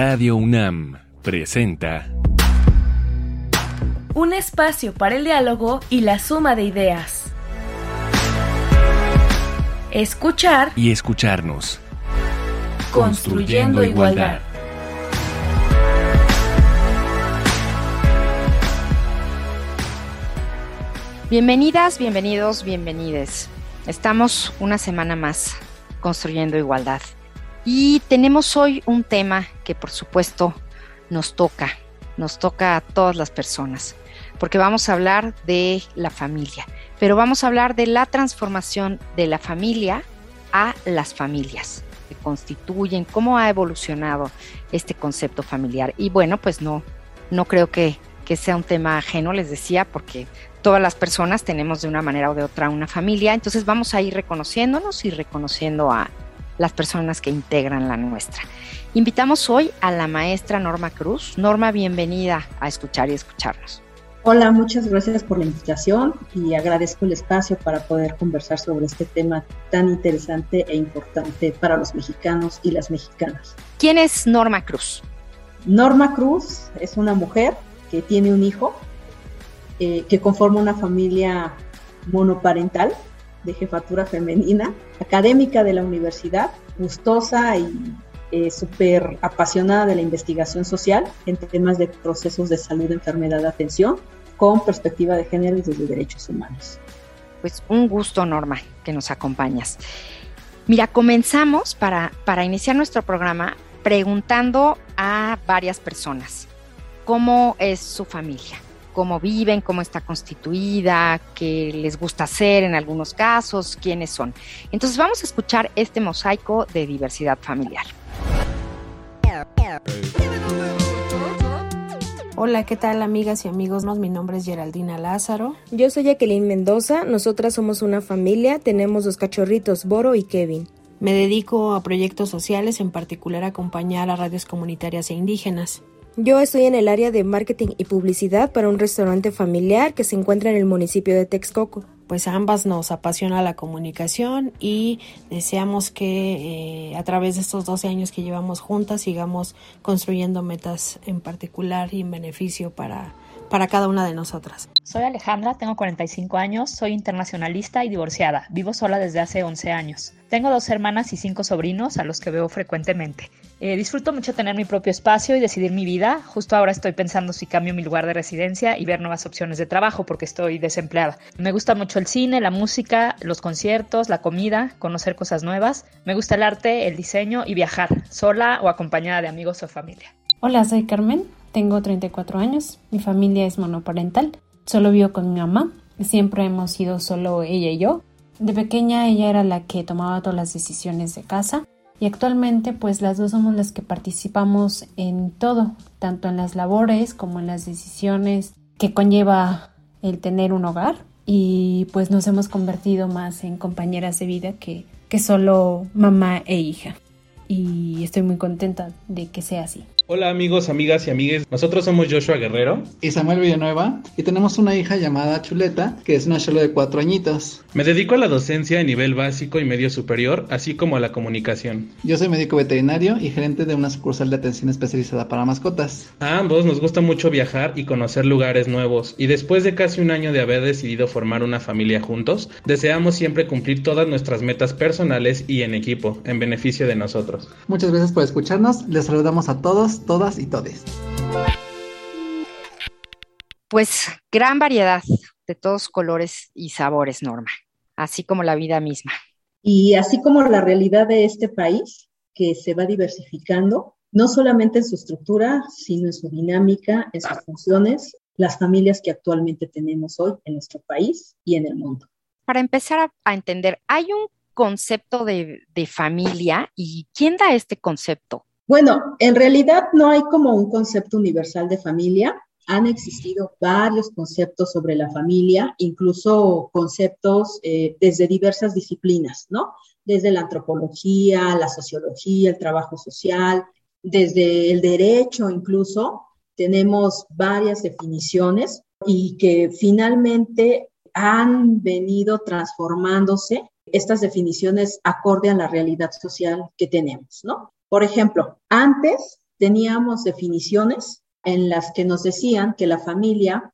Radio UNAM presenta Un espacio para el diálogo y la suma de ideas. Escuchar y escucharnos. Construyendo igualdad. Bienvenidas, bienvenidos, bienvenides. Estamos una semana más construyendo igualdad. Y tenemos hoy un tema que por supuesto nos toca, nos toca a todas las personas, porque vamos a hablar de la familia, pero vamos a hablar de la transformación de la familia a las familias que constituyen, cómo ha evolucionado este concepto familiar. Y bueno, pues no, no creo que, que sea un tema ajeno, les decía, porque todas las personas tenemos de una manera o de otra una familia, entonces vamos a ir reconociéndonos y reconociendo a las personas que integran la nuestra. Invitamos hoy a la maestra Norma Cruz. Norma, bienvenida a escuchar y escucharnos. Hola, muchas gracias por la invitación y agradezco el espacio para poder conversar sobre este tema tan interesante e importante para los mexicanos y las mexicanas. ¿Quién es Norma Cruz? Norma Cruz es una mujer que tiene un hijo, eh, que conforma una familia monoparental de jefatura femenina, académica de la universidad, gustosa y eh, súper apasionada de la investigación social en temas de procesos de salud, enfermedad, atención, con perspectiva de género y de derechos humanos. Pues un gusto, Norma, que nos acompañas. Mira, comenzamos para, para iniciar nuestro programa preguntando a varias personas cómo es su familia cómo viven, cómo está constituida, qué les gusta hacer en algunos casos, quiénes son. Entonces vamos a escuchar este mosaico de diversidad familiar. Hola, ¿qué tal amigas y amigos? Mi nombre es Geraldina Lázaro. Yo soy Jacqueline Mendoza, nosotras somos una familia, tenemos dos cachorritos, Boro y Kevin. Me dedico a proyectos sociales, en particular a acompañar a radios comunitarias e indígenas. Yo estoy en el área de marketing y publicidad para un restaurante familiar que se encuentra en el municipio de Texcoco. Pues a ambas nos apasiona la comunicación y deseamos que eh, a través de estos 12 años que llevamos juntas sigamos construyendo metas en particular y en beneficio para, para cada una de nosotras. Soy Alejandra, tengo 45 años, soy internacionalista y divorciada. Vivo sola desde hace 11 años. Tengo dos hermanas y cinco sobrinos a los que veo frecuentemente. Eh, disfruto mucho tener mi propio espacio y decidir mi vida. Justo ahora estoy pensando si cambio mi lugar de residencia y ver nuevas opciones de trabajo porque estoy desempleada. Me gusta mucho el cine, la música, los conciertos, la comida, conocer cosas nuevas. Me gusta el arte, el diseño y viajar, sola o acompañada de amigos o familia. Hola, soy Carmen, tengo 34 años, mi familia es monoparental, solo vivo con mi mamá, siempre hemos sido solo ella y yo. De pequeña ella era la que tomaba todas las decisiones de casa y actualmente pues las dos somos las que participamos en todo, tanto en las labores como en las decisiones que conlleva el tener un hogar y pues nos hemos convertido más en compañeras de vida que, que solo mamá e hija y estoy muy contenta de que sea así. Hola amigos, amigas y amigues, nosotros somos Joshua Guerrero y Samuel Villanueva y tenemos una hija llamada Chuleta, que es una chula de cuatro añitos. Me dedico a la docencia a nivel básico y medio superior, así como a la comunicación. Yo soy médico veterinario y gerente de una sucursal de atención especializada para mascotas. A ambos nos gusta mucho viajar y conocer lugares nuevos y después de casi un año de haber decidido formar una familia juntos, deseamos siempre cumplir todas nuestras metas personales y en equipo, en beneficio de nosotros. Muchas gracias por escucharnos, les saludamos a todos todas y todes. Pues gran variedad de todos colores y sabores, Norma, así como la vida misma. Y así como la realidad de este país, que se va diversificando, no solamente en su estructura, sino en su dinámica, en sus funciones, las familias que actualmente tenemos hoy en nuestro país y en el mundo. Para empezar a, a entender, hay un concepto de, de familia y ¿quién da este concepto? Bueno, en realidad no hay como un concepto universal de familia. Han existido varios conceptos sobre la familia, incluso conceptos eh, desde diversas disciplinas, ¿no? Desde la antropología, la sociología, el trabajo social, desde el derecho incluso. Tenemos varias definiciones y que finalmente han venido transformándose estas definiciones acorde a la realidad social que tenemos, ¿no? Por ejemplo, antes teníamos definiciones en las que nos decían que la familia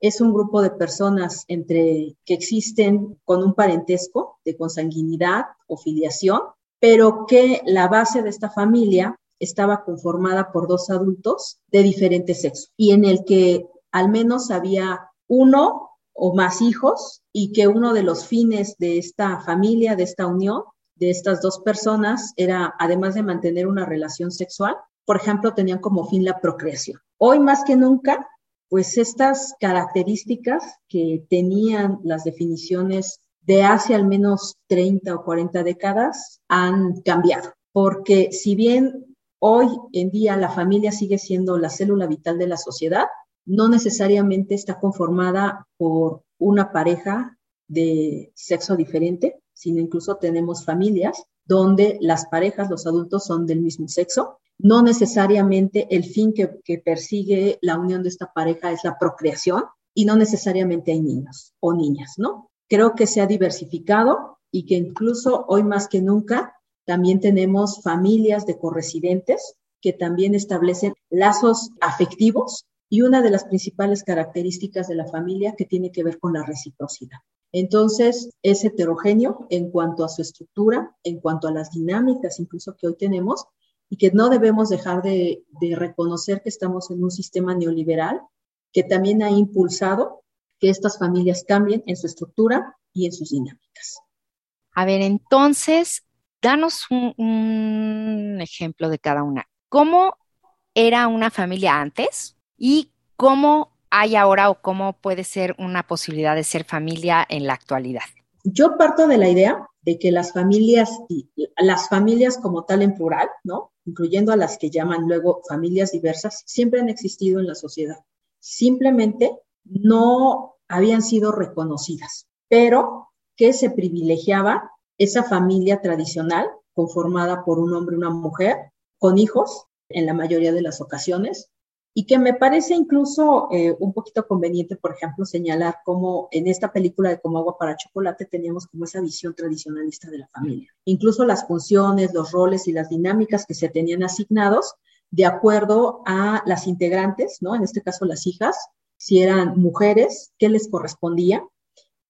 es un grupo de personas entre que existen con un parentesco de consanguinidad o filiación, pero que la base de esta familia estaba conformada por dos adultos de diferente sexo y en el que al menos había uno o más hijos y que uno de los fines de esta familia, de esta unión, de estas dos personas era, además de mantener una relación sexual, por ejemplo, tenían como fin la procreación. Hoy más que nunca, pues estas características que tenían las definiciones de hace al menos 30 o 40 décadas han cambiado, porque si bien hoy en día la familia sigue siendo la célula vital de la sociedad, no necesariamente está conformada por una pareja de sexo diferente, sino incluso tenemos familias donde las parejas, los adultos son del mismo sexo. No necesariamente el fin que, persigue la unión de esta pareja es la procreación y no necesariamente hay niños o niñas, ¿no? Creo que se ha diversificado y que incluso hoy más que nunca también tenemos familias de corresidentes que también establecen lazos afectivos y una de las principales características de la familia que tiene que ver con la reciprocidad. Entonces, es heterogéneo en cuanto a su estructura, en cuanto a las dinámicas incluso que hoy tenemos y que no debemos dejar de, reconocer que estamos en un sistema neoliberal que también ha impulsado que estas familias cambien en su estructura y en sus dinámicas. A ver, entonces, danos un, un ejemplo de cada una. ¿Cómo era una familia antes y cómo hay ahora o cómo puede ser una posibilidad de ser familia en la actualidad? Yo parto de la idea de que las familias, las familias como tal en plural, ¿no? Incluyendo a las que llaman luego familias diversas, siempre han existido en la sociedad. Simplemente no habían sido reconocidas, pero que se privilegiaba esa familia tradicional conformada por un hombre y una mujer con hijos en la mayoría de las ocasiones, y que me parece incluso eh, un poquito conveniente, por ejemplo, señalar cómo en esta película de Como agua para chocolate teníamos como esa visión tradicionalista de la familia. Incluso las funciones, los roles y las dinámicas que se tenían asignados de acuerdo a las integrantes, ¿no? En este caso las hijas, si eran mujeres, qué les correspondía,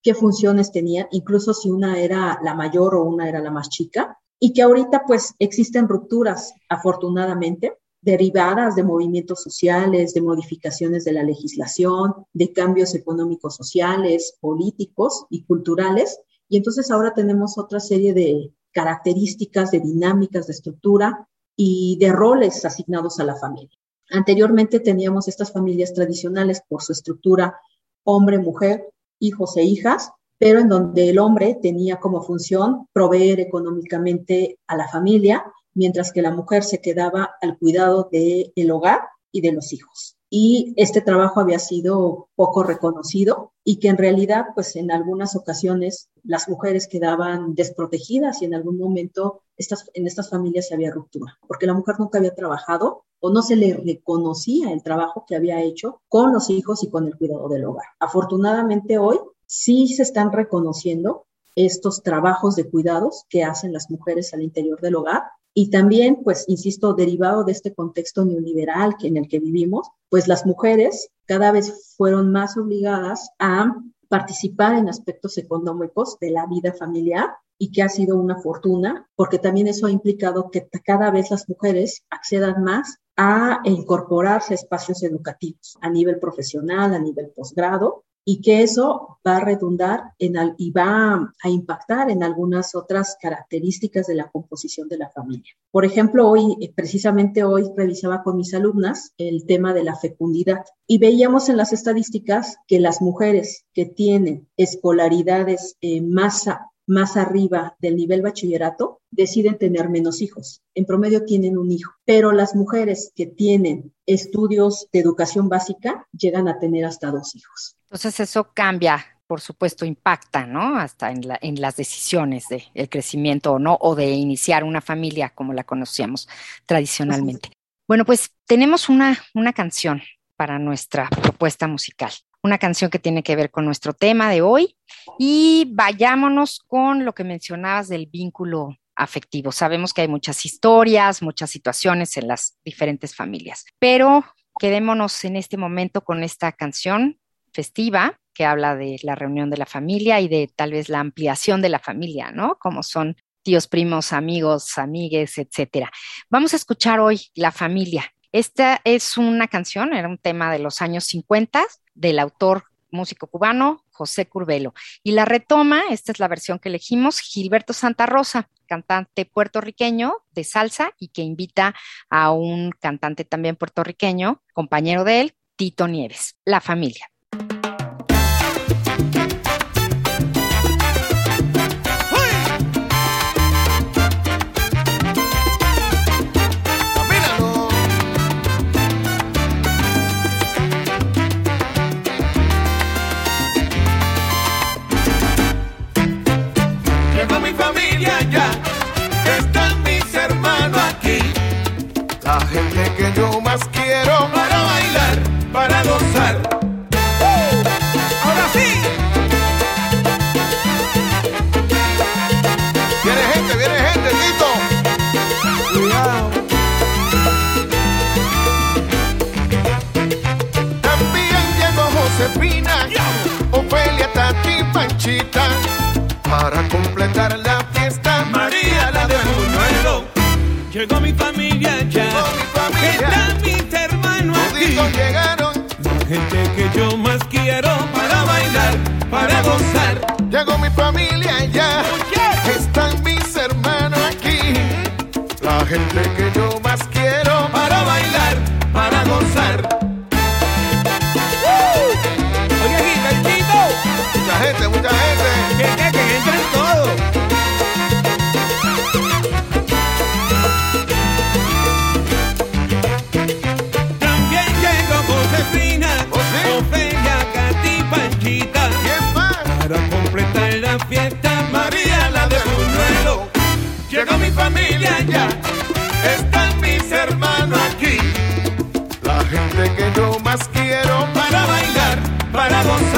qué funciones tenían, incluso si una era la mayor o una era la más chica, y que ahorita pues existen rupturas, afortunadamente, derivadas de movimientos sociales, de modificaciones de la legislación, de cambios económicos, sociales, políticos y culturales. Y entonces ahora tenemos otra serie de características, de dinámicas, de estructura y de roles asignados a la familia. Anteriormente teníamos estas familias tradicionales por su estructura hombre, mujer, hijos e hijas, pero en donde el hombre tenía como función proveer económicamente a la familia mientras que la mujer se quedaba al cuidado del el hogar y de los hijos. Y este trabajo había sido poco reconocido y que en realidad, pues en algunas ocasiones las mujeres quedaban desprotegidas y en algún momento estas, en estas familias se había ruptura, porque la mujer nunca había trabajado o no se le reconocía el trabajo que había hecho con los hijos y con el cuidado del hogar. Afortunadamente hoy sí se están reconociendo estos trabajos de cuidados que hacen las mujeres al interior del hogar y también, pues, insisto, derivado de este contexto neoliberal que, en el que vivimos, pues las mujeres cada vez fueron más obligadas a participar en aspectos económicos de la vida familiar y que ha sido una fortuna, porque también eso ha implicado que cada vez las mujeres accedan más a incorporarse a espacios educativos a nivel profesional, a nivel posgrado, y que eso va a redundar en y va a impactar en algunas otras características de la composición de la familia. Por ejemplo, hoy, eh, precisamente hoy, revisaba con mis alumnas el tema de la fecundidad y veíamos en las estadísticas que las mujeres que tienen escolaridades eh, más más arriba del nivel bachillerato deciden tener menos hijos. En promedio tienen un hijo, pero las mujeres que tienen estudios de educación básica llegan a tener hasta dos hijos. Entonces eso cambia por supuesto, impacta, ¿no? Hasta en, la, en las decisiones de el crecimiento o no, o de iniciar una familia como la conocíamos tradicionalmente. Bueno, pues tenemos una, una canción para nuestra propuesta musical una canción que tiene que ver con nuestro tema de hoy y vayámonos con lo que mencionabas del vínculo afectivo. Sabemos que hay muchas historias, muchas situaciones en las diferentes familias, pero quedémonos en este momento con esta canción festiva que habla de la reunión de la familia y de tal vez la ampliación de la familia, ¿no? Como son tíos, primos, amigos, amigues, etcétera. Vamos a escuchar hoy La familia. Esta es una canción, era un tema de los años 50 del autor músico cubano José Curbelo. Y la retoma, esta es la versión que elegimos, Gilberto Santa Rosa, cantante puertorriqueño de salsa y que invita a un cantante también puertorriqueño, compañero de él, Tito Nieves. La familia. La gente que más quiero para bailar, para gozar.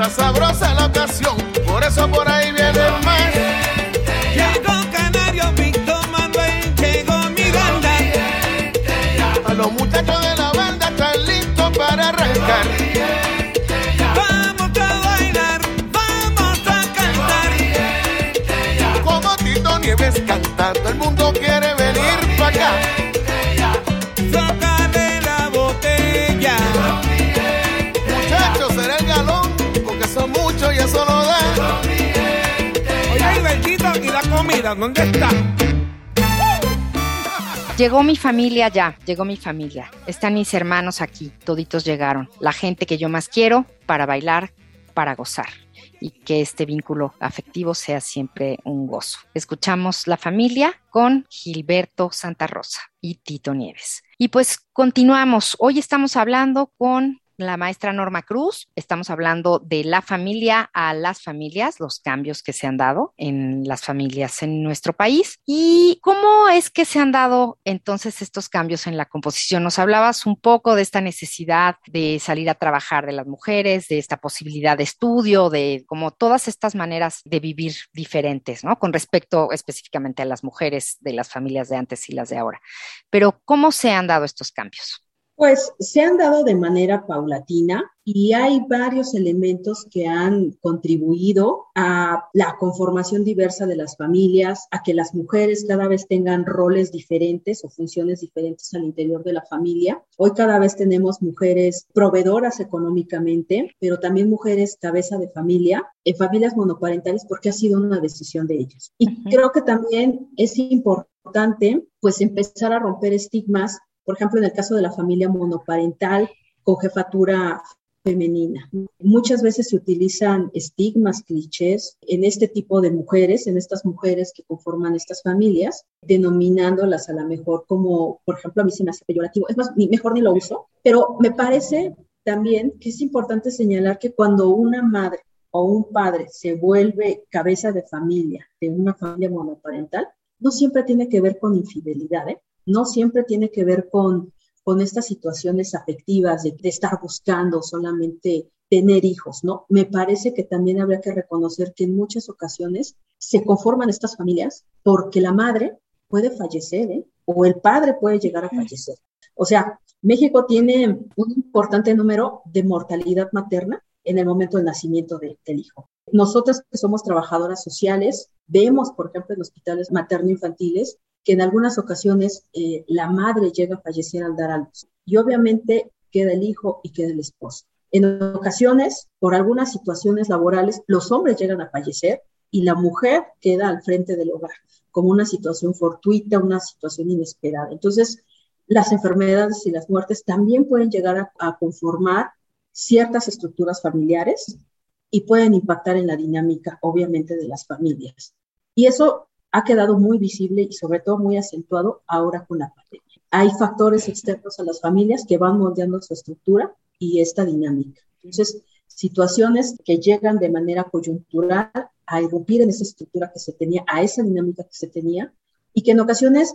Está sabrosa la ocasión, por eso por ahí viene más. Llegó Canario, Víctor Manuel, llegó Miranda. A los muchachos de la banda están listos para arrancar. Vamos a bailar, vamos a cantar. Como Tito Nieves cantando, el mundo quiere venir para acá. Llegó mi familia ya, llegó mi familia. Están mis hermanos aquí, toditos llegaron. La gente que yo más quiero para bailar, para gozar. Y que este vínculo afectivo sea siempre un gozo. Escuchamos La familia con Gilberto Santa Rosa y Tito Nieves. Y pues continuamos. Hoy estamos hablando con la maestra Norma Cruz. Estamos hablando de la familia a las familias, los cambios que se han dado en las familias en nuestro país y cómo es que se han dado entonces estos cambios en la composición. Nos hablabas un poco de esta necesidad de salir a trabajar de las mujeres, de esta posibilidad de estudio, de como todas estas maneras de vivir diferentes, ¿no? Con respecto específicamente a las mujeres de las familias de antes y las de ahora. Pero ¿cómo se han dado estos cambios? Pues se han dado de manera paulatina y hay varios elementos que han contribuido a la conformación diversa de las familias, a que las mujeres cada vez tengan roles diferentes o funciones diferentes al interior de la familia. Hoy cada vez tenemos mujeres proveedoras económicamente, pero también mujeres cabeza de familia, en familias monoparentales porque ha sido una decisión de ellas. Y creo que también es importante pues empezar a romper estigmas por ejemplo, en el caso de la familia monoparental con jefatura femenina. Muchas veces se utilizan estigmas, clichés en este tipo de mujeres, en estas mujeres que conforman estas familias, denominándolas a lo mejor como, por ejemplo, a mí se me hace peyorativo, es más, mejor ni lo uso, pero me parece también que es importante señalar que cuando una madre o un padre se vuelve cabeza de familia, de una familia monoparental, no siempre tiene que ver con infidelidad, ¿eh? No siempre tiene que ver con con estas situaciones afectivas de, estar buscando solamente tener hijos, ¿no? Me parece que también habría que reconocer que en muchas ocasiones se conforman estas familias porque la madre puede fallecer, ¿eh? O el padre puede llegar a fallecer. O sea, México tiene un importante número de mortalidad materna en el momento del nacimiento del hijo. Nosotras que somos trabajadoras sociales, vemos, por ejemplo, en hospitales materno-infantiles, que en algunas ocasiones eh, la madre llega a fallecer al dar a luz. Y obviamente queda el hijo y queda el esposo. En ocasiones, por algunas situaciones laborales, los hombres llegan a fallecer y la mujer queda al frente del hogar, como una situación fortuita, una situación inesperada. Entonces, las enfermedades y las muertes también pueden llegar a, a conformar ciertas estructuras familiares y pueden impactar en la dinámica, obviamente, de las familias. Y eso ha quedado muy visible y sobre todo muy acentuado ahora con la pandemia. Hay factores externos a las familias que van moldeando su estructura y esta dinámica. Entonces, situaciones que llegan de manera coyuntural a irrumpir en esa estructura que se tenía, a esa dinámica que se tenía, y que en ocasiones,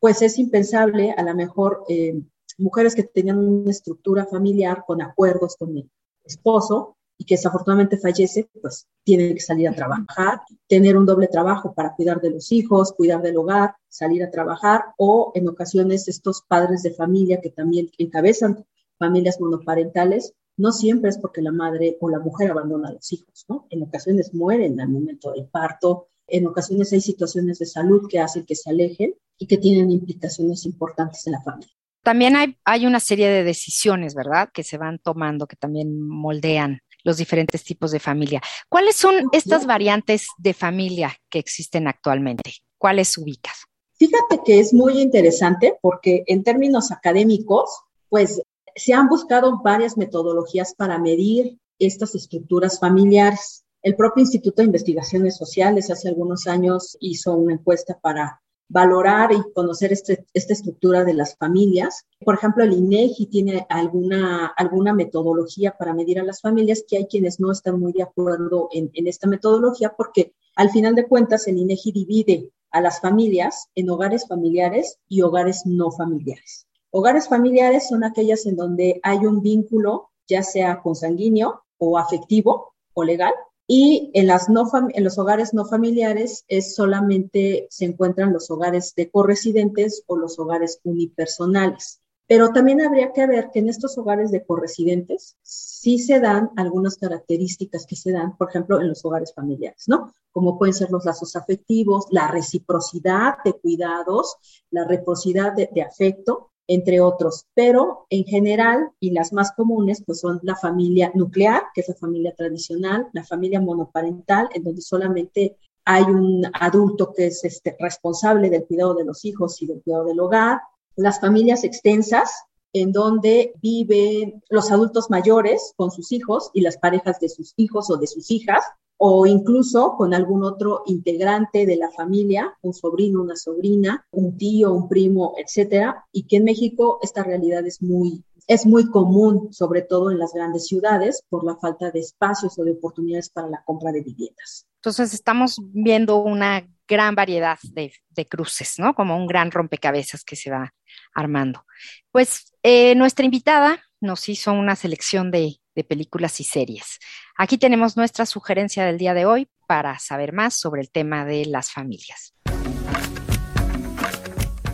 pues es impensable, a lo mejor, eh, mujeres que tenían una estructura familiar con acuerdos con el esposo, y que desafortunadamente fallece, pues tiene que salir a trabajar, tener un doble trabajo para cuidar de los hijos, cuidar del hogar, salir a trabajar o en ocasiones estos padres de familia que también encabezan familias monoparentales, no siempre es porque la madre o la mujer abandona a los hijos, ¿no? En ocasiones mueren al momento del parto, en ocasiones hay situaciones de salud que hacen que se alejen y que tienen implicaciones importantes en la familia. También hay, hay una serie de decisiones, ¿verdad?, que se van tomando, que también moldean los diferentes tipos de familia. ¿Cuáles son estas variantes de familia que existen actualmente? ¿Cuáles ubicas? Fíjate que es muy interesante porque en términos académicos, pues se han buscado varias metodologías para medir estas estructuras familiares. El propio Instituto de Investigaciones Sociales hace algunos años hizo una encuesta para valorar y conocer este, esta estructura de las familias. Por ejemplo, el INEGI tiene alguna, alguna metodología para medir a las familias, que hay quienes no están muy de acuerdo en, en esta metodología, porque al final de cuentas el INEGI divide a las familias en hogares familiares y hogares no familiares. Hogares familiares son aquellas en donde hay un vínculo, ya sea consanguíneo o afectivo o legal, y en, los hogares no familiares es solamente se encuentran los hogares de corresidentes o los hogares unipersonales. Pero también habría que ver que en estos hogares de corresidentes sí se dan algunas características que se dan, por ejemplo, en los hogares familiares, ¿no? Como pueden ser los lazos afectivos, la reciprocidad de cuidados, la reciprocidad de afecto, entre otros, pero en general y las más comunes pues son la familia nuclear, que es la familia tradicional, la familia monoparental, en donde solamente hay un adulto que es este, responsable del cuidado de los hijos y del cuidado del hogar, las familias extensas, en donde viven los adultos mayores con sus hijos y las parejas de sus hijos o de sus hijas, o incluso con algún otro integrante de la familia, un sobrino, una sobrina, un tío, un primo, etcétera, y que en México esta realidad es muy es muy común, sobre todo en las grandes ciudades, por la falta de espacios o de oportunidades para la compra de viviendas. Entonces estamos viendo una gran variedad de, cruces, ¿no? Como un gran rompecabezas que se va armando. Pues eh, nuestra invitada nos hizo una selección de de películas y series. Aquí tenemos nuestra sugerencia del día de hoy para saber más sobre el tema de las familias.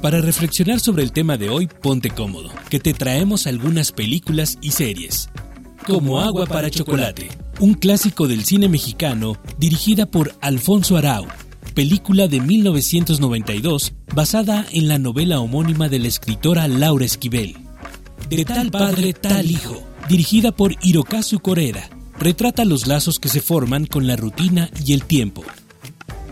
Para reflexionar sobre el tema de hoy, ponte cómodo, que te traemos algunas películas y series. Como Agua para Chocolate, un clásico del cine mexicano dirigida por Alfonso Arau, película de 1992 basada en la novela homónima de la escritora Laura Esquivel. De tal padre, tal hijo dirigida por Hirokazu Koreda, retrata los lazos que se forman con la rutina y el tiempo.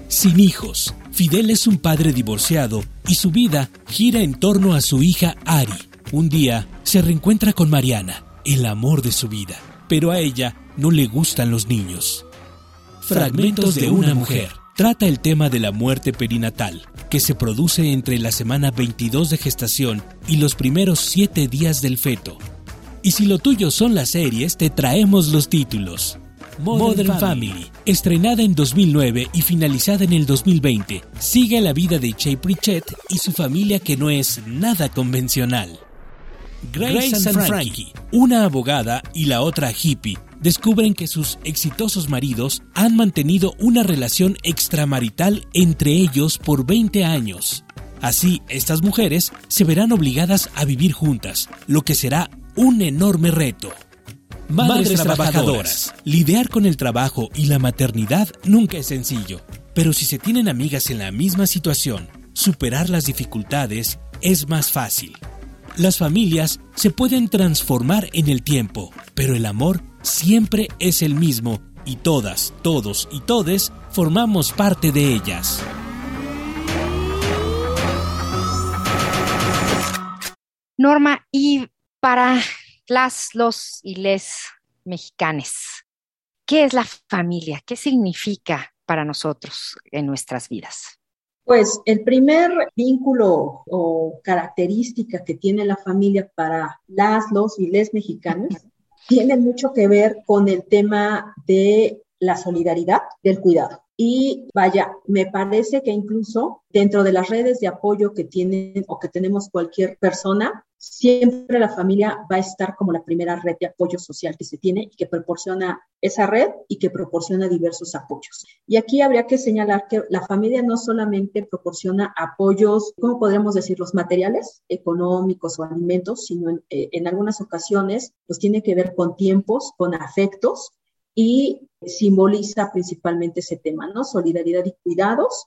Sin hijos, Fidel es un padre divorciado y su vida gira en torno a su hija Ari. Un día se reencuentra con Mariana, el amor de su vida. pero a ella no le gustan los niños. Fragmentos de una mujer trata el tema de la muerte perinatal, que se produce entre la semana 22 de gestación y los primeros 7 días del feto. Y si lo tuyo son las series, te traemos los títulos. Modern, Family, estrenada en 2009 y finalizada en el 2020, sigue la vida de Che Pritchett y su familia que no es nada convencional. Grace, and Frankie, una abogada y la otra hippie, descubren que sus exitosos maridos han mantenido una relación extramarital entre ellos por 20 años. Así, estas mujeres se verán obligadas a vivir juntas, lo que será un enorme reto. Madres, trabajadoras. Lidiar con el trabajo y la maternidad nunca es sencillo, pero si se tienen amigas en la misma situación, superar las dificultades es más fácil. Las familias se pueden transformar en el tiempo, pero el amor siempre es el mismo y todas, todos y todes formamos parte de ellas. Norma, y para las, los y les mexicanes, ¿qué es la familia? ¿Qué significa para nosotros en nuestras vidas? Pues el primer vínculo o característica que tiene la familia para las, los y les mexicanos tiene mucho que ver con el tema de la solidaridad, del cuidado. Y vaya, me parece que incluso dentro de las redes de apoyo que tienen o que tenemos cualquier persona, siempre la familia va a estar como la primera red de apoyo social que se tiene y que proporciona esa red y que proporciona diversos apoyos. Y aquí habría que señalar que la familia no solamente proporciona apoyos, ¿cómo podríamos decir? Los materiales económicos o alimentos, sino en, eh, en algunas ocasiones, pues tiene que ver con tiempos, con afectos y simboliza principalmente ese tema, ¿no? Solidaridad y cuidados.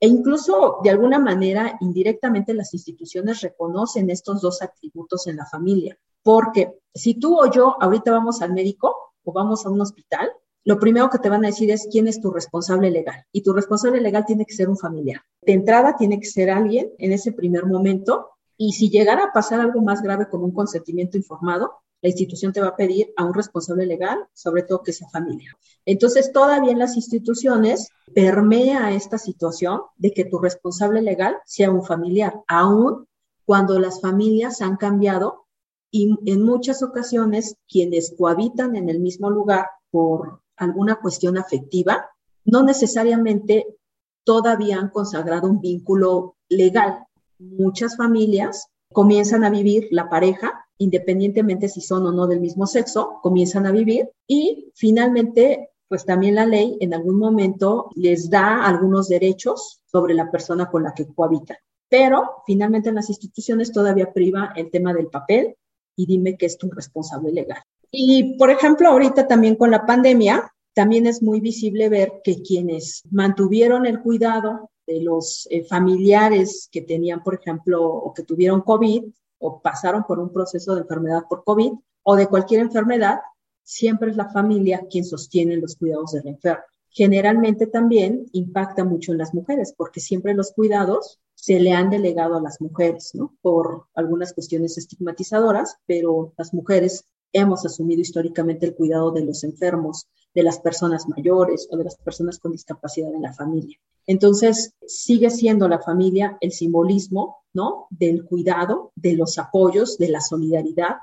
E incluso, de alguna manera, indirectamente las instituciones reconocen estos dos atributos en la familia. Porque si tú o yo ahorita vamos al médico o vamos a un hospital, lo primero que te van a decir es quién es tu responsable legal. Y tu responsable legal tiene que ser un familiar. De entrada tiene que ser alguien en ese primer momento. Y si llegara a pasar algo más grave como un consentimiento informado, la institución te va a pedir a un responsable legal, sobre todo que sea familia. Entonces, todavía en las instituciones permea esta situación de que tu responsable legal sea un familiar, aun cuando las familias han cambiado y en muchas ocasiones quienes cohabitan en el mismo lugar por alguna cuestión afectiva, no necesariamente todavía han consagrado un vínculo legal. Muchas familias comienzan a vivir la pareja independientemente si son o no del mismo sexo, comienzan a vivir y finalmente, pues también la ley en algún momento les da algunos derechos sobre la persona con la que cohabitan. Pero finalmente en las instituciones todavía priva el tema del papel y dime que es tu responsable legal. Y por ejemplo, ahorita también con la pandemia, también es muy visible ver que quienes mantuvieron el cuidado de los eh, familiares que tenían, por ejemplo, o que tuvieron COVID, o pasaron por un proceso de enfermedad por COVID o de cualquier enfermedad, siempre es la familia quien sostiene los cuidados del enfermo. Generalmente también impacta mucho en las mujeres, porque siempre los cuidados se le han delegado a las mujeres, ¿no? Por algunas cuestiones estigmatizadoras, pero las mujeres hemos asumido históricamente el cuidado de los enfermos, de las personas mayores o de las personas con discapacidad en la familia. Entonces, sigue siendo la familia el simbolismo, ¿no? Del cuidado, de los apoyos, de la solidaridad,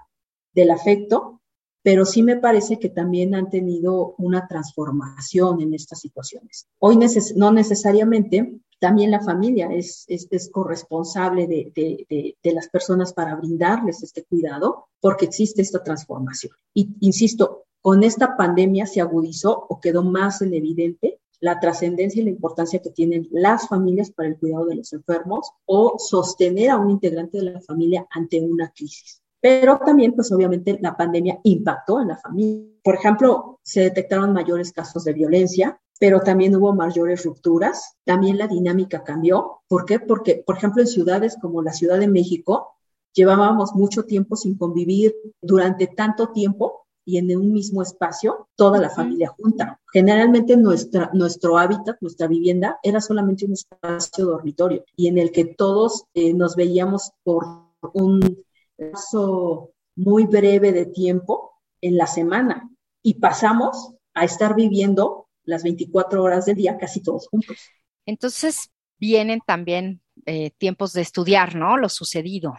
del afecto, pero sí me parece que también han tenido una transformación en estas situaciones. Hoy no necesariamente también la familia es, es, corresponsable de, de, de, las personas para brindarles este cuidado, porque existe esta transformación. Y insisto, con esta pandemia se agudizó o quedó más en evidente la trascendencia y la importancia que tienen las familias para el cuidado de los enfermos o sostener a un integrante de la familia ante una crisis. Pero también, pues obviamente, la pandemia impactó en la familia. Por ejemplo, se detectaron mayores casos de violencia, pero también hubo mayores rupturas. También la dinámica cambió. ¿Por qué? Porque, por ejemplo, en ciudades como la Ciudad de México, llevábamos mucho tiempo sin convivir durante tanto tiempo y en un mismo espacio toda la familia junta. Generalmente nuestra, nuestro hábitat, nuestra vivienda, era solamente un espacio dormitorio y en el que todos eh, nos veíamos por un paso muy breve de tiempo en la semana. y pasamos a estar viviendo las 24 horas del día casi todos juntos. Entonces vienen también eh, tiempos de estudiar, ¿no? Lo sucedido.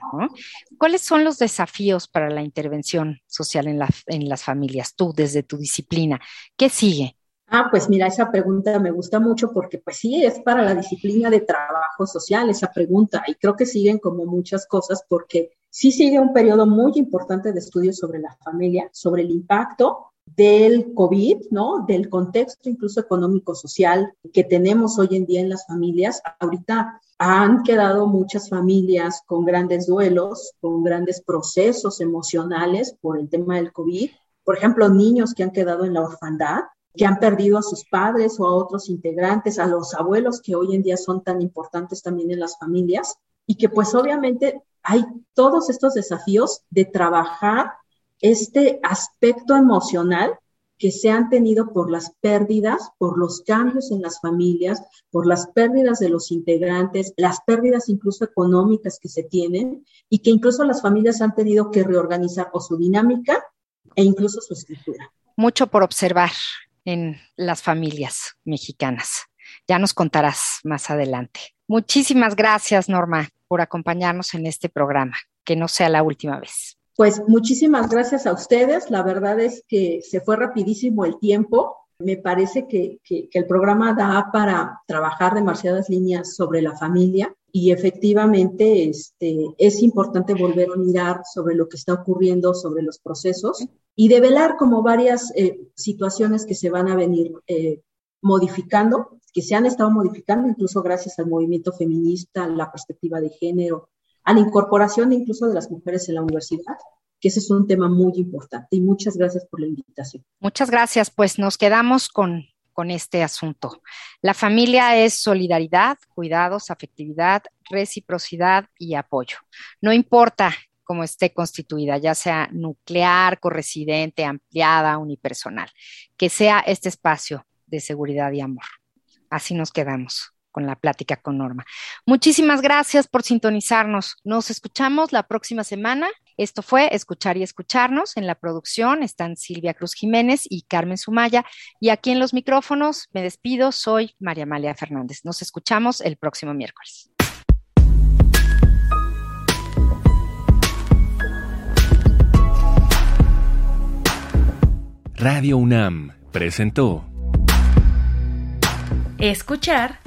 ¿Cuáles son los desafíos para la intervención social en, en las familias, tú desde tu disciplina? ¿Qué sigue? Ah, pues mira, esa pregunta me gusta mucho porque pues sí, es para la disciplina de trabajo social esa pregunta y creo que siguen como muchas cosas porque sí sigue un periodo muy importante de estudios sobre la familia, sobre el impacto del COVID, ¿no? Del contexto incluso económico-social que tenemos hoy en día en las familias. Ahorita han quedado muchas familias con grandes duelos, con grandes procesos emocionales por el tema del COVID. Por ejemplo, niños que han quedado en la orfandad, que han perdido a sus padres o a otros integrantes, a los abuelos que hoy en día son tan importantes también en las familias y que pues obviamente hay todos estos desafíos de trabajar este aspecto emocional que se han tenido por las pérdidas, por los cambios en las familias, por las pérdidas de los integrantes, las pérdidas incluso económicas que se tienen y que incluso las familias han tenido que reorganizar o su dinámica e incluso su escritura. Mucho por observar en las familias mexicanas. Ya nos contarás más adelante. Muchísimas gracias, Norma, por acompañarnos en este programa. Que no sea la última vez. Pues muchísimas gracias a ustedes. La verdad es que se fue rapidísimo el tiempo. Me parece que, el programa da para trabajar demasiadas líneas sobre la familia y efectivamente este, es importante volver a mirar sobre lo que está ocurriendo, sobre los procesos y develar como varias eh, situaciones que se van a venir eh, modificando, que se han estado modificando incluso gracias al movimiento feminista, la perspectiva de género, a la incorporación incluso de las mujeres en la universidad, que ese es un tema muy importante. Y muchas gracias por la invitación. Muchas gracias. Pues nos quedamos con, con este asunto. La familia es solidaridad, cuidados, afectividad, reciprocidad y apoyo. No importa cómo esté constituida, ya sea nuclear, corresidente, ampliada, unipersonal, que sea este espacio de seguridad y amor. Así nos quedamos con la plática con Norma. Muchísimas gracias por sintonizarnos. Nos escuchamos la próxima semana. Esto fue Escuchar y Escucharnos. En la producción están Silvia Cruz Jiménez y Carmen Sumaya. Y aquí en los micrófonos me despido. Soy María Amalia Fernández. Nos escuchamos el próximo miércoles. Radio UNAM presentó Escuchar